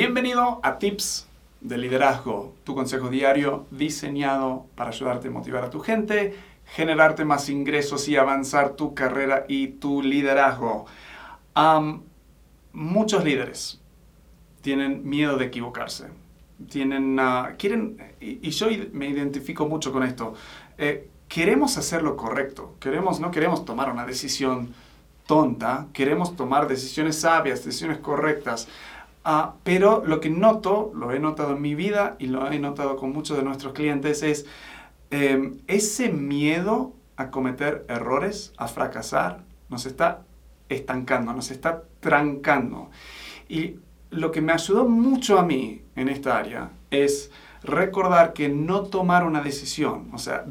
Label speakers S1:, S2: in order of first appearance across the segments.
S1: Bienvenido a Tips de Liderazgo, tu consejo diario diseñado para ayudarte a motivar a tu gente, generarte más ingresos y avanzar tu carrera y tu liderazgo. muchos líderes tienen miedo de equivocarse. Tienen, uh, quieren, y, yo me identifico mucho con esto, eh, queremos hacer lo correcto, queremos, no queremos tomar una decisión tonta, queremos tomar decisiones sabias, decisiones correctas. Ah, pero lo que noto, lo he notado en mi vida y lo he notado con muchos de nuestros clientes, es em, ese miedo a cometer errores, a fracasar, nos está estancando, nos está trancando. Y lo que me ayudó mucho a mí en esta área es recordar que no tomar una decisión, o sea,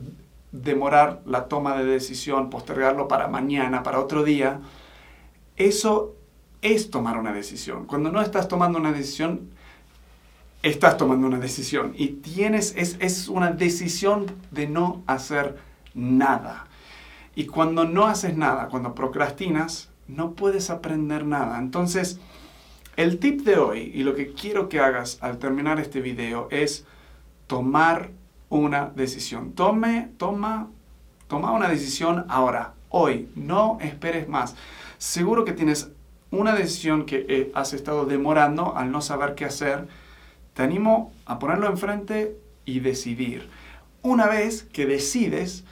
S1: demorar la toma de decisión, postergarlo para mañana, para otro día, eso es tomar una decisión. Cuando no estás tomando una decisión, estás tomando una decisión. Y tienes, es, es una decisión de no hacer nada. Y cuando no haces nada, cuando procrastinas, no puedes aprender nada. Entonces, el tip de hoy y lo que quiero que hagas al terminar este video es tomar una decisión. Tome, toma, toma una decisión ahora, hoy. No esperes más. Seguro que tienes una decisión que eh, has estado demorando al no saber qué hacer, te animo a ponerlo enfrente y decidir. Una vez que decides,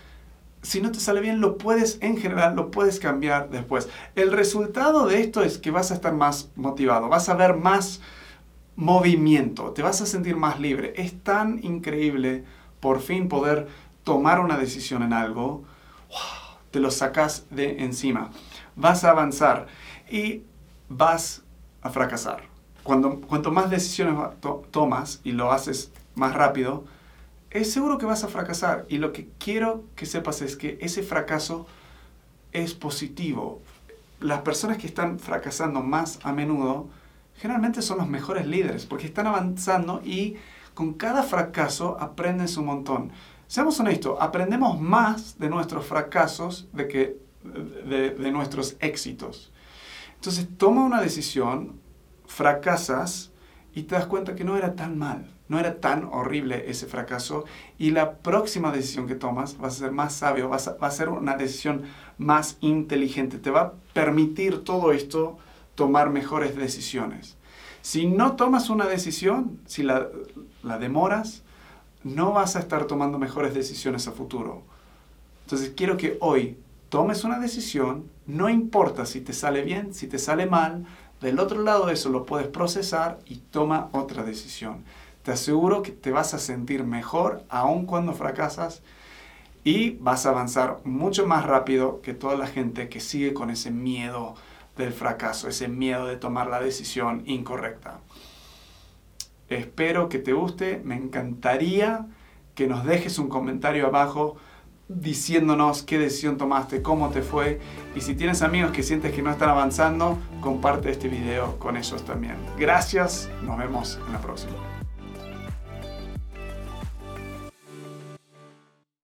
S1: si no te sale bien, lo puedes, en general, lo puedes cambiar después. El resultado de esto es que vas a estar más motivado, vas a ver más movimiento, te vas a sentir más libre. Es tan increíble por fin poder tomar una decisión en algo, te lo sacas de encima. Vas a avanzar y vas a fracasar. Cuando, cuanto más decisiones tomas y lo haces más rápido, es seguro que vas a fracasar. Y lo que quiero que sepas es que ese fracaso es positivo. Las personas que están fracasando más a menudo generalmente son los mejores líderes porque están avanzando y con cada fracaso aprenden un montón. Seamos honestos, aprendemos más de nuestros fracasos de que de nuestros éxitos. Entonces toma una decisión, fracasas y te das cuenta que no era tan mal, no era tan horrible ese fracaso y la próxima decisión que tomas va a ser más sabio, va a, ser una decisión más inteligente, te va a permitir todo esto tomar mejores decisiones. Si no tomas una decisión, si la, la demoras, no vas a estar tomando mejores decisiones a futuro. Entonces quiero que hoy tomes una decisión, no importa si te sale bien, si te sale mal, del otro lado de eso lo puedes procesar y toma otra decisión. Te aseguro que te vas a sentir mejor aun cuando fracasas y vas a avanzar mucho más rápido que toda la gente que sigue con ese miedo del fracaso, ese miedo de tomar la decisión incorrecta. Espero que te guste, me encantaría que nos dejes un comentario abajo diciéndonos qué decisión tomaste, cómo te fue y si tienes amigos que sientes que no están avanzando, comparte este video con ellos también. Gracias, nos vemos en la próxima.